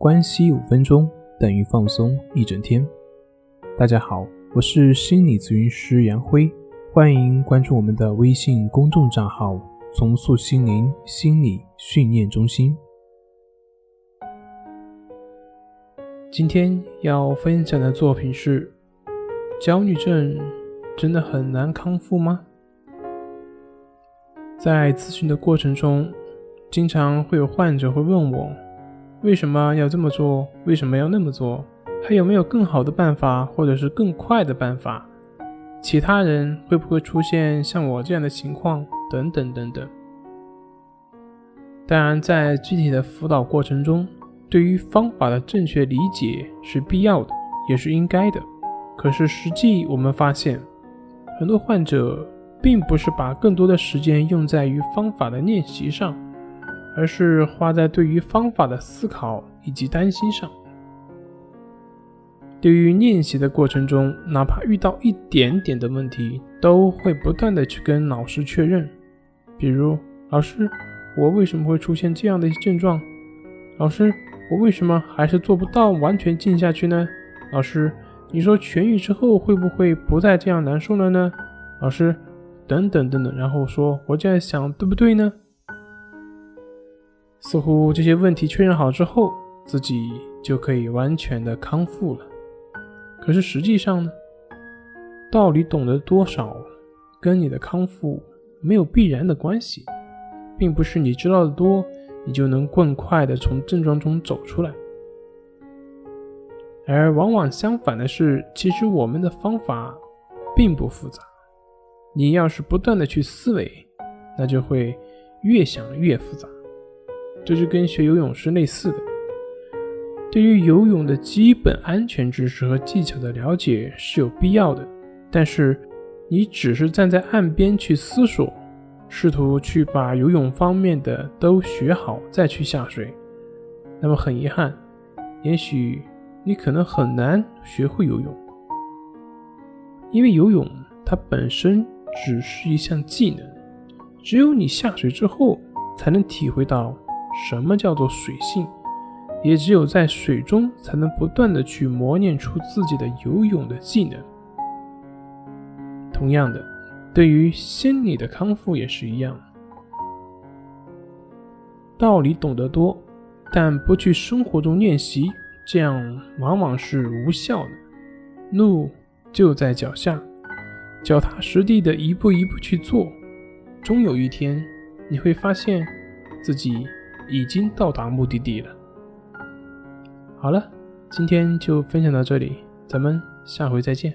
关系五分钟等于放松一整天。大家好，我是心理咨询师杨辉，欢迎关注我们的微信公众账号“重塑心灵心理训练中心”。今天要分享的作品是：焦虑症真的很难康复吗？在咨询的过程中，经常会有患者会问我。为什么要这么做？为什么要那么做？还有没有更好的办法，或者是更快的办法？其他人会不会出现像我这样的情况？等等等等。当然，在具体的辅导过程中，对于方法的正确理解是必要的，也是应该的。可是实际我们发现，很多患者并不是把更多的时间用在于方法的练习上。而是花在对于方法的思考以及担心上。对于练习的过程中，哪怕遇到一点点的问题，都会不断的去跟老师确认。比如，老师，我为什么会出现这样的一些症状？老师，我为什么还是做不到完全静下去呢？老师，你说痊愈之后会不会不再这样难受了呢？老师，等等等等，然后说我这样想对不对呢？似乎这些问题确认好之后，自己就可以完全的康复了。可是实际上呢，道理懂得多少，跟你的康复没有必然的关系，并不是你知道的多，你就能更快的从症状中走出来。而往往相反的是，其实我们的方法并不复杂，你要是不断的去思维，那就会越想越复杂。这就跟学游泳是类似的。对于游泳的基本安全知识和技巧的了解是有必要的，但是你只是站在岸边去思索，试图去把游泳方面的都学好再去下水，那么很遗憾，也许你可能很难学会游泳，因为游泳它本身只是一项技能，只有你下水之后才能体会到。什么叫做水性？也只有在水中，才能不断的去磨练出自己的游泳的技能。同样的，对于心理的康复也是一样。道理懂得多，但不去生活中练习，这样往往是无效的。路就在脚下，脚踏实地的一步一步去做，终有一天你会发现自己。已经到达目的地了。好了，今天就分享到这里，咱们下回再见。